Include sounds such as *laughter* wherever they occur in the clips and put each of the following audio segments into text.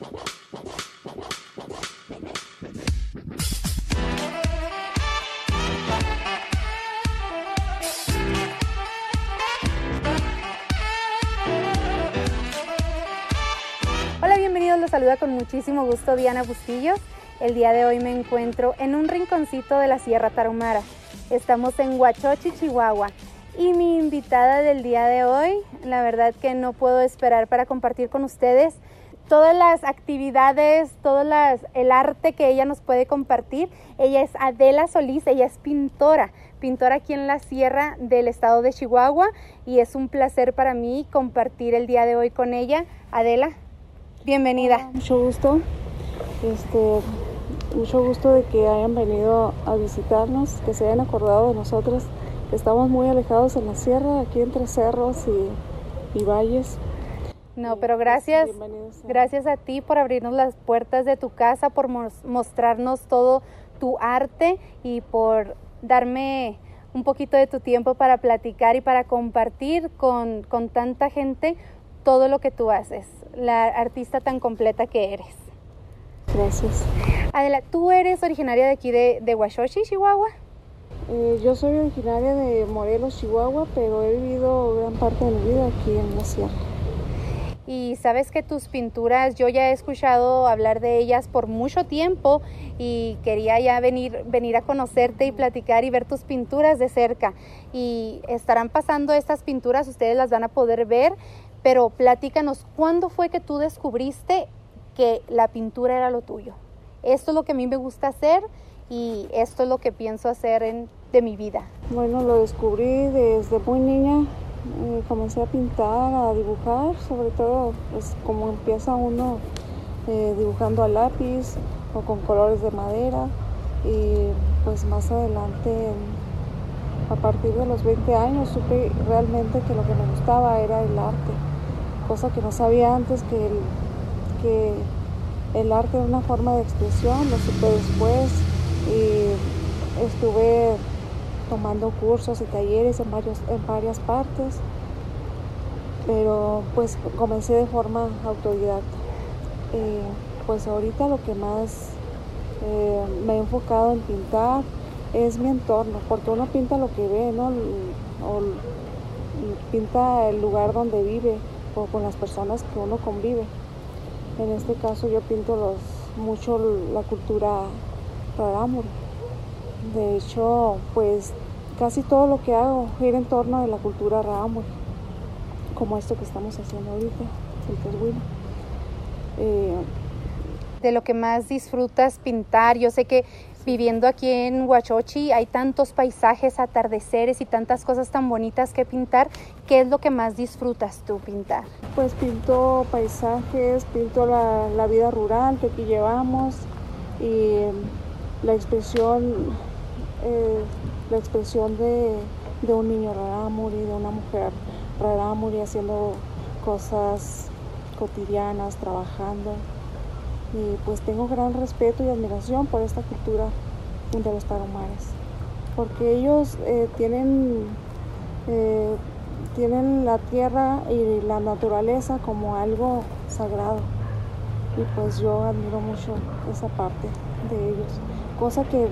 Hola, bienvenidos. Los saluda con muchísimo gusto Diana Bustillos. El día de hoy me encuentro en un rinconcito de la Sierra Tarahumara. Estamos en Huachochi, Chihuahua. Y mi invitada del día de hoy, la verdad que no puedo esperar para compartir con ustedes todas las actividades, todo las, el arte que ella nos puede compartir. Ella es Adela Solís, ella es pintora, pintora aquí en la sierra del estado de Chihuahua y es un placer para mí compartir el día de hoy con ella. Adela, bienvenida. Mucho gusto, este, mucho gusto de que hayan venido a visitarnos, que se hayan acordado de nosotros, estamos muy alejados en la sierra, aquí entre cerros y valles. No, pero gracias, a- gracias a ti por abrirnos las puertas de tu casa, por mos- mostrarnos todo tu arte y por darme un poquito de tu tiempo para platicar y para compartir con, con tanta gente todo lo que tú haces, la artista tan completa que eres. Gracias. Adela, ¿tú eres originaria de aquí de, de Chihuahua? Eh, yo soy originaria de Morelos, Chihuahua, pero he vivido gran parte de mi vida aquí en la sierra. Y sabes que tus pinturas, yo ya he escuchado hablar de ellas por mucho tiempo y quería ya venir, venir a conocerte y platicar y ver tus pinturas de cerca. Y estarán pasando estas pinturas, ustedes las van a poder ver, pero platícanos, ¿cuándo fue que tú descubriste que la pintura era lo tuyo? Esto es lo que a mí me gusta hacer y esto es lo que pienso hacer en, de mi vida. Bueno, lo descubrí desde muy niña. Eh, comencé a pintar, a dibujar, sobre todo, pues como empieza uno eh, dibujando a lápiz o con colores de madera. Y pues más adelante, a partir de los 20 años, supe realmente que lo que me gustaba era el arte, cosa que no sabía antes que el, que el arte era una forma de expresión, lo supe después y estuve tomando cursos y talleres en, varios, en varias partes, pero pues comencé de forma autodidacta. Eh, pues ahorita lo que más eh, me he enfocado en pintar es mi entorno, porque uno pinta lo que ve, ¿no? O pinta el lugar donde vive o con las personas que uno convive. En este caso yo pinto mucho la cultura rarámuri. De hecho, pues casi todo lo que hago gira en torno de la cultura rarámuri, como esto que estamos haciendo ahorita, el teshuino. Eh, de lo que más disfrutas pintar. Yo sé que viviendo aquí en Huachochi hay tantos paisajes, atardeceres y tantas cosas tan bonitas que pintar. ¿Qué es lo que más disfrutas tú pintar? Pues pinto paisajes, pinto la, la vida rural que aquí llevamos y la expresión, eh, la expresión de, de un niño rarámuri, de una mujer rarámuri haciendo cosas cotidianas, trabajando. Y pues tengo gran respeto y admiración por esta cultura de los tarahumaras, porque ellos eh, tienen, eh, tienen la tierra y la naturaleza como algo sagrado. Y pues yo admiro mucho esa parte de ellos, cosa que,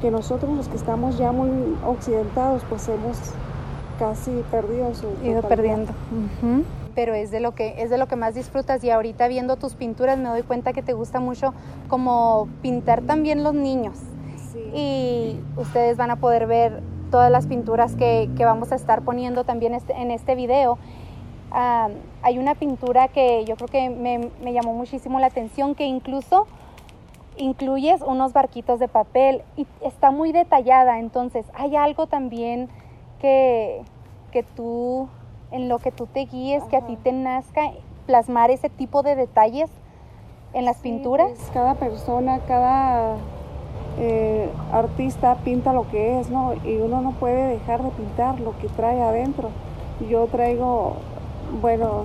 que nosotros los que estamos ya muy occidentados pues hemos casi perdido su Ido totalidad. perdiendo. Pero es de lo que es de lo que más disfrutas y ahorita viendo tus pinturas me doy cuenta que te gusta mucho como pintar también los niños. Sí. y ustedes van a poder ver todas las pinturas que, que vamos a estar poniendo también este- en este video. Ah, hay una pintura que yo creo que me, me llamó muchísimo la atención, que incluso incluyes unos barquitos de papel y está muy detallada, entonces hay algo también que, que tú, en lo que tú te guíes, que a ti te nazca plasmar ese tipo de detalles en las Sí, pinturas. pues, cada persona, cada eh, artista pinta lo que es, ¿no? Y uno no puede dejar de pintar lo que trae adentro. Yo traigo, bueno,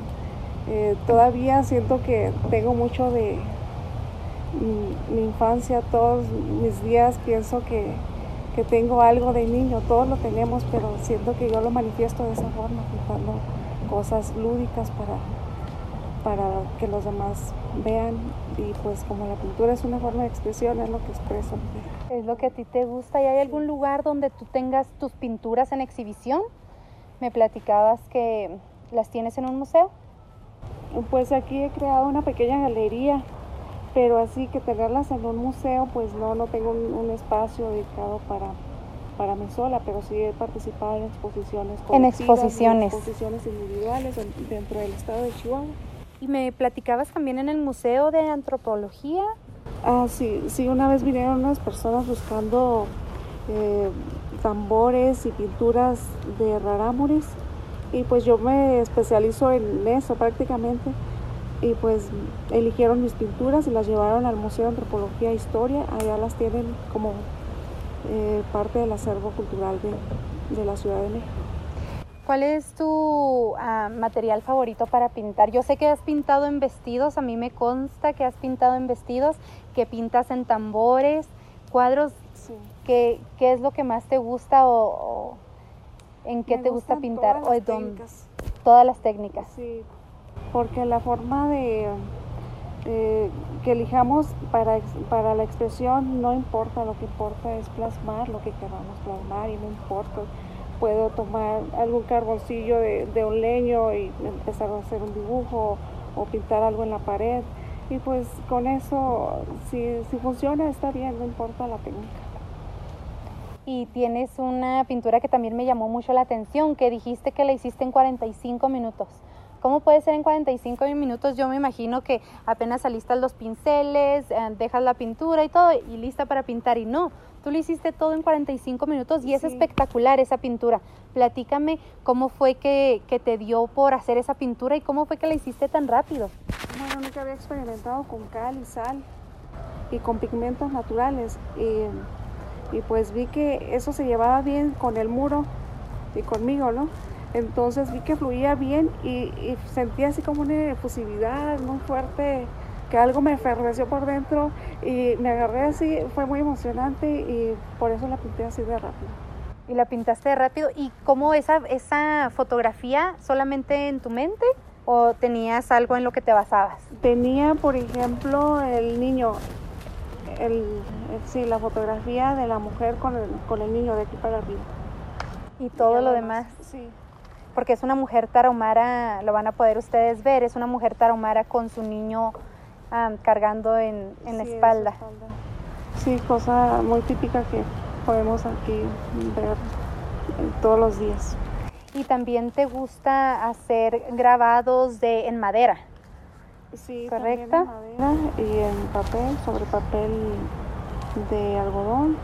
eh, todavía siento que tengo mucho de mi, mi infancia, todos mis días pienso que, que tengo algo de niño, todos lo tenemos, pero siento que yo lo manifiesto de esa forma, pintando cosas lúdicas para, para que los demás vean y pues como la pintura es una forma de expresión, es lo que expreso. Es lo que a ti te gusta. ¿Y hay algún lugar donde tú tengas tus pinturas en exhibición? Me platicabas que las tienes en un museo. Pues aquí he creado una pequeña galería, pero así que tenerlas en un museo, pues no, no tengo un, espacio dedicado para, para mí sola, pero sí he participado en exposiciones. En exposiciones. En exposiciones individuales dentro del estado de Chihuahua. Y me platicabas también en el Museo de Antropología. Ah, sí, sí, una vez vinieron unas personas buscando eh, tambores y pinturas de rarámuris y pues yo me especializo en eso prácticamente y pues eligieron mis pinturas y las llevaron al Museo de Antropología e Historia, allá las tienen como eh, parte del acervo cultural de, de, la Ciudad de México. ¿Cuál es tu ah, material favorito para pintar? Yo sé que has pintado en vestidos, a mí me consta que has pintado en vestidos, que pintas en tambores, cuadros. ¿Qué, ¿Qué, es lo que más te gusta o en qué te gusta pintar todas las todas las técnicas. Sí, porque la forma de que elijamos para, para la expresión no importa, lo que importa es plasmar lo que queramos plasmar y no importa. Puedo tomar algún carboncillo de, de un leño y empezar a hacer un dibujo o pintar algo en la pared. Y pues con eso, si, si funciona, está bien, no importa la técnica y tienes una pintura que también me llamó mucho la atención, que dijiste que la hiciste en 45 minutos. ¿Cómo puede ser en 45 minutos? Yo me imagino que apenas saliste los pinceles, eh, dejas la pintura y todo y lista para pintar y no, tú lo hiciste todo en 45 minutos y es espectacular esa pintura. Platícame cómo fue que, que, te dio por hacer esa pintura y cómo fue que la hiciste tan rápido. Bueno, nunca había experimentado con cal y sal y con pigmentos naturales. Y y pues vi que eso se llevaba bien con el muro y conmigo, ¿no? Entonces vi que fluía bien y, sentí así como una efusividad muy fuerte, que algo me eferveció por dentro y me agarré así, fue muy emocionante y por eso la pinté así de rápido. ¿Y la pintaste de rápido? ¿Y cómo esa, esa fotografía solamente en tu mente o tenías algo en lo que te basabas? Tenía, por ejemplo, el niño, el, sí, la fotografía de la mujer con el, con el niño de aquí para arriba. ¿Y todo lo demás? Sí. Porque es una mujer tarahumara, lo van a poder ustedes ver, es una mujer tarahumara con su niño cargando en, en la espalda. espalda. Sí, cosa muy típica que podemos aquí ver todos los días. ¿Y también te gusta hacer grabados de, en madera? Sí, ¿correcto? en madera y en papel, sobre papel de algodón.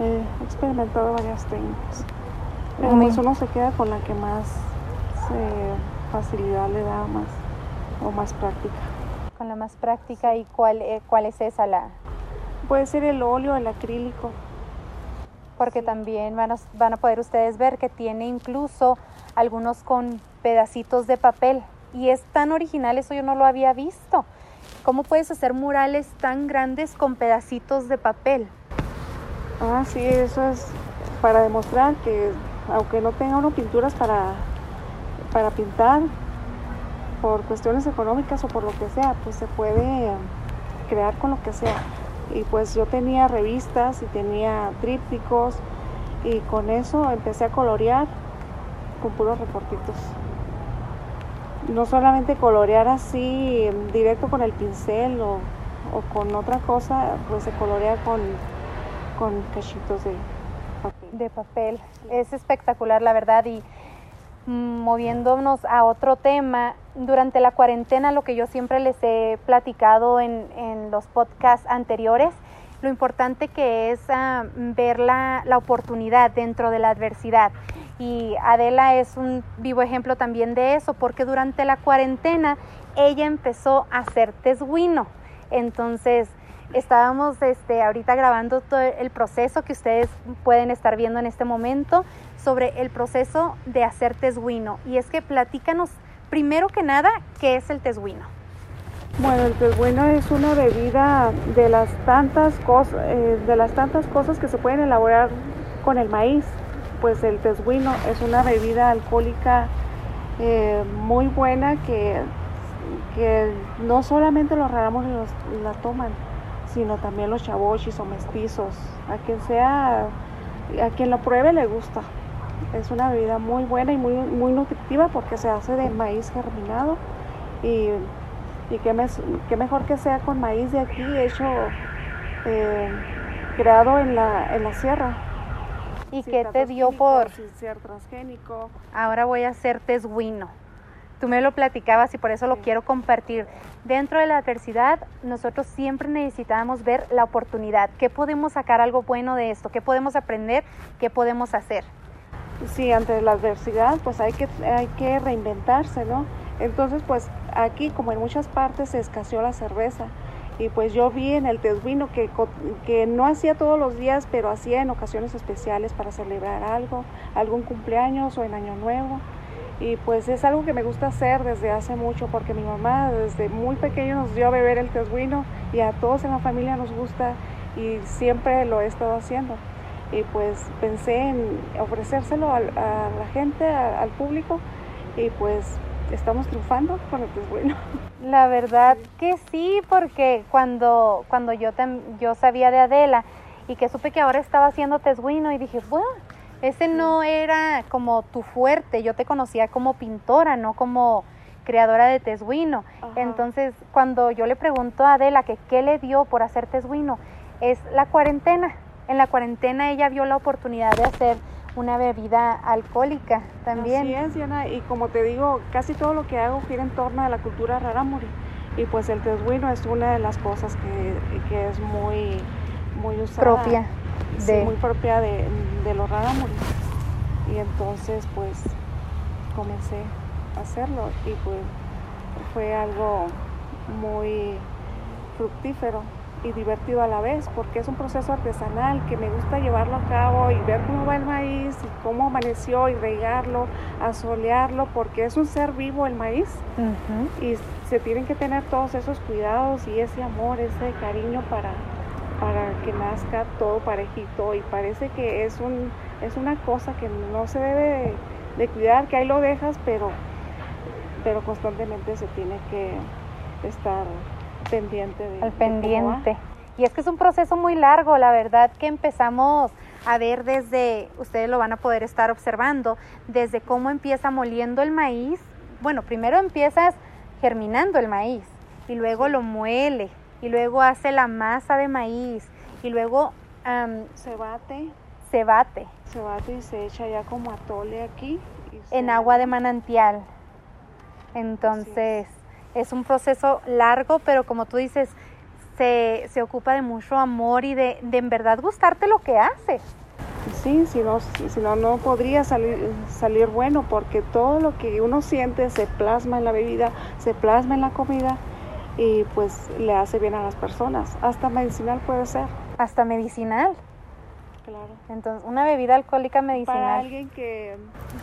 He experimentado varias técnicas. Pues uno se queda con la que más facilidad le da más o más práctica. Con la más práctica y cuál, eh, cuál es esa la. Puede ser el óleo, el acrílico. Porque también van a, van a poder ustedes ver que tiene incluso algunos con pedacitos de papel y es tan original, eso yo no lo había visto. ¿Cómo puedes hacer murales tan grandes con pedacitos de papel? Ah, sí, eso es para demostrar que aunque no tenga uno pinturas para, para pintar, por cuestiones económicas o por lo que sea, pues se puede crear con lo que sea. Y pues yo tenía revistas y tenía trípticos y con eso empecé a colorear con puros recortitos no solamente colorear así directo con el pincel o, con otra cosa, pues se colorea con, con cachitos de. De papel. Es espectacular, la verdad. Y moviéndonos a otro tema, durante la cuarentena, lo que yo siempre les he platicado en, en los podcasts anteriores, lo importante que es ah, ver la, la oportunidad dentro de la adversidad. Y Adela es un vivo ejemplo también de eso, porque durante la cuarentena ella empezó a hacer tesguino. Entonces, estábamos este, ahorita grabando todo el proceso que ustedes pueden estar viendo en este momento sobre el proceso de hacer tesguino. Y es que platícanos, primero que nada, ¿qué es el tesguino? Bueno, el tesguino es una bebida de las tantas cosas, eh, de las tantas cosas que se pueden elaborar con el maíz pues el tesguino es una bebida alcohólica eh, muy buena que que no solamente los rarámuris la toman, sino también los chavochis o mestizos. A quien sea, a quien lo pruebe le gusta. Es una bebida muy buena y muy, muy nutritiva porque se hace de maíz germinado y, y qué, mejor que sea con maíz de aquí hecho, eh, creado en la, en la sierra. ¿Y qué te dio por...? Sin ser transgénico. Ahora voy a hacer tesguino. Tú me lo platicabas y por eso lo quiero compartir. Dentro de la adversidad, nosotros siempre necesitamos ver la oportunidad. ¿Qué podemos sacar algo bueno de esto? ¿Qué podemos aprender? ¿Qué podemos hacer? Sí, ante la adversidad, pues hay que, hay que reinventarse, ¿no? Entonces, pues aquí, como en muchas partes, se escaseó la cerveza. Y pues yo vi en el Teduino que, que no hacía todos los días, pero hacía en ocasiones especiales para celebrar algo, algún cumpleaños o en Año Nuevo y pues es algo que me gusta hacer desde hace mucho porque mi mamá desde muy pequeño nos dio a beber el tesguino y a todos en la familia nos gusta y siempre lo he estado haciendo. Y pues pensé en ofrecérselo a, la gente, al público y pues estamos triunfando con el tesguino. *laughs* La verdad que sí, porque cuando, cuando yo, yo sabía de Adela y que supe que ahora estaba haciendo tesguino y dije, bueno, ese no era como tu fuerte, yo te conocía como pintora, no como creadora de tesguino. Entonces, cuando yo le pregunto a Adela que qué le dio por hacer tesguino, es la cuarentena. En la cuarentena ella vio la oportunidad de hacer una bebida alcohólica también. Así es, Diana, y como te digo, casi todo lo que hago gira en torno a la cultura rarámuri. Y pues el tesguino es una de las cosas que, es muy, muy usada. Propia muy propia de, de los rarámuris. Y entonces pues comencé a hacerlo. Y pues fue algo muy fructífero y divertido a la vez porque es un proceso artesanal que me gusta llevarlo a cabo y ver cómo va el maíz y cómo amaneció y regarlo, asolearlo porque es un ser vivo el maíz. Y se tienen que tener todos esos cuidados y ese amor, ese cariño para, para que nazca todo parejito y parece que es, un, es una cosa que no se debe de, cuidar, que ahí lo dejas, pero, pero constantemente se tiene que estar pendiente de... Al pendiente. y es que es un proceso muy largo, la verdad que empezamos a ver desde, ustedes lo van a poder estar observando, desde cómo empieza moliendo el maíz. Bueno, primero empiezas germinando el maíz y luego lo muele y luego hace la masa de maíz y luego se bate. Se bate. Se bate y se echa ya como atole aquí. En agua de manantial. Entonces es. un proceso largo, pero como tú dices, se, se ocupa de mucho amor y de, de, en verdad gustarte lo que haces. Sí, si no, si no, no podría salir, salir bueno, porque todo lo que uno siente se plasma en la bebida, se plasma en la comida y pues le hace bien a las personas. Hasta medicinal puede ser. Hasta medicinal. Claro. Entonces, una bebida alcohólica medicinal. Para alguien que,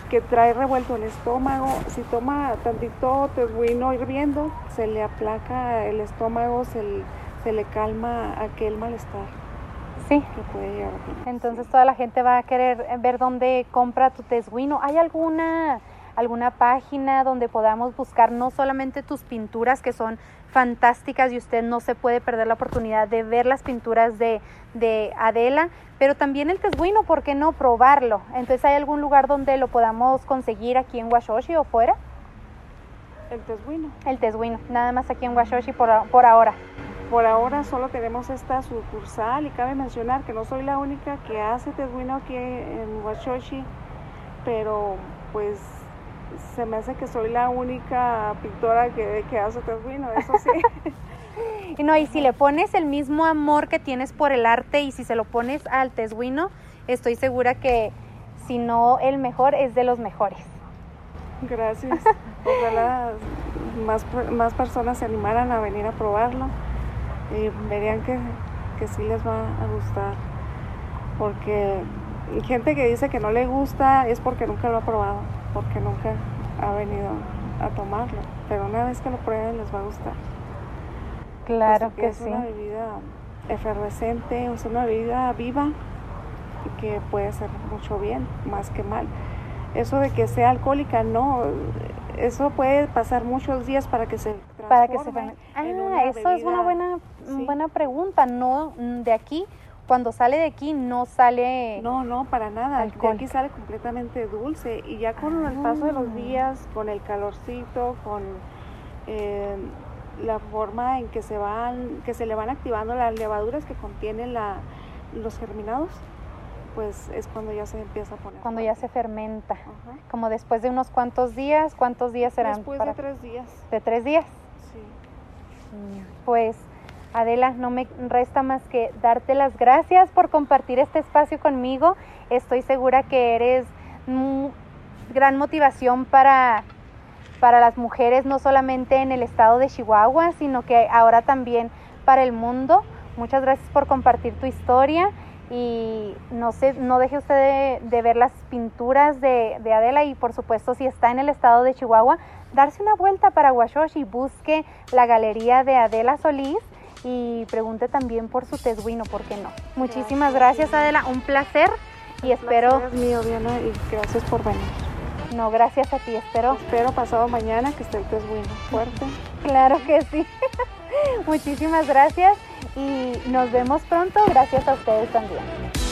que trae revuelto el estómago, si toma tantito tejuino hirviendo, se le aplaca el estómago, se le, se le calma aquel malestar. Sí. Entonces toda la gente va a querer ver dónde compra tu tesguino. ¿Hay alguna alguna página donde podamos buscar no solamente tus pinturas que son fantásticas y usted no se puede perder la oportunidad de ver las pinturas de, Adela, pero también el tesguino, ¿por qué no probarlo? Entonces, ¿hay algún lugar donde lo podamos conseguir aquí en Washoshi o fuera? El tesguino. El tesguino, nada más aquí en Washoshi por, por ahora. Por ahora solo tenemos esta sucursal y cabe mencionar que no soy la única que hace tesguino aquí en Washoshi, pero pues se me hace que soy la única pintora que, que hace tesguino, eso sí. *laughs* no, y si le pones el mismo amor que tienes por el arte y si se lo pones al tesguino, estoy segura que si no el mejor es de los mejores. Gracias. Ojalá más, más personas se animaran a venir a probarlo y verían que, que sí les va a gustar. Porque gente que dice que no le gusta es porque nunca lo ha probado porque nunca ha venido a tomarlo, pero una vez que lo prueben les va a gustar. Claro que, es sí. Es una bebida efervescente, es una bebida viva y que puede hacer mucho bien, más que mal. Eso de que sea alcohólica, no, eso puede pasar muchos días para que se para que se ah eso es una buena buena pregunta no de aquí cuando sale de aquí no sale no no para nada alcohol. de aquí sale completamente dulce y ya con el paso de los ah. días con el calorcito con eh, la forma en que se van que se le van activando las levaduras que contienen la, los germinados pues es cuando ya se empieza a poner. Cuando ya se fermenta. Como después de unos cuantos días, ¿cuántos días serán? Después de tres días. ¿De tres días? Sí. Pues Adela, no me resta más que darte las gracias por compartir este espacio conmigo. Estoy segura que eres gran motivación para, para las mujeres, no solamente en el estado de Chihuahua, sino que ahora también para el mundo. Muchas gracias por compartir tu historia y no, sé, no deje usted de, ver las pinturas de, Adela y por supuesto si está en el estado de Chihuahua, darse una vuelta para y busque la galería de Adela Solís y pregunte también por su teduino, ¿por qué no? Muchísimas gracias, Adela, un placer y espero... Es mío, Diana, y gracias por venir. No, gracias a ti, espero. Espero pasado mañana que esté el teduino fuerte. Claro que sí. *laughs* Muchísimas gracias y nos vemos pronto. Gracias a ustedes también.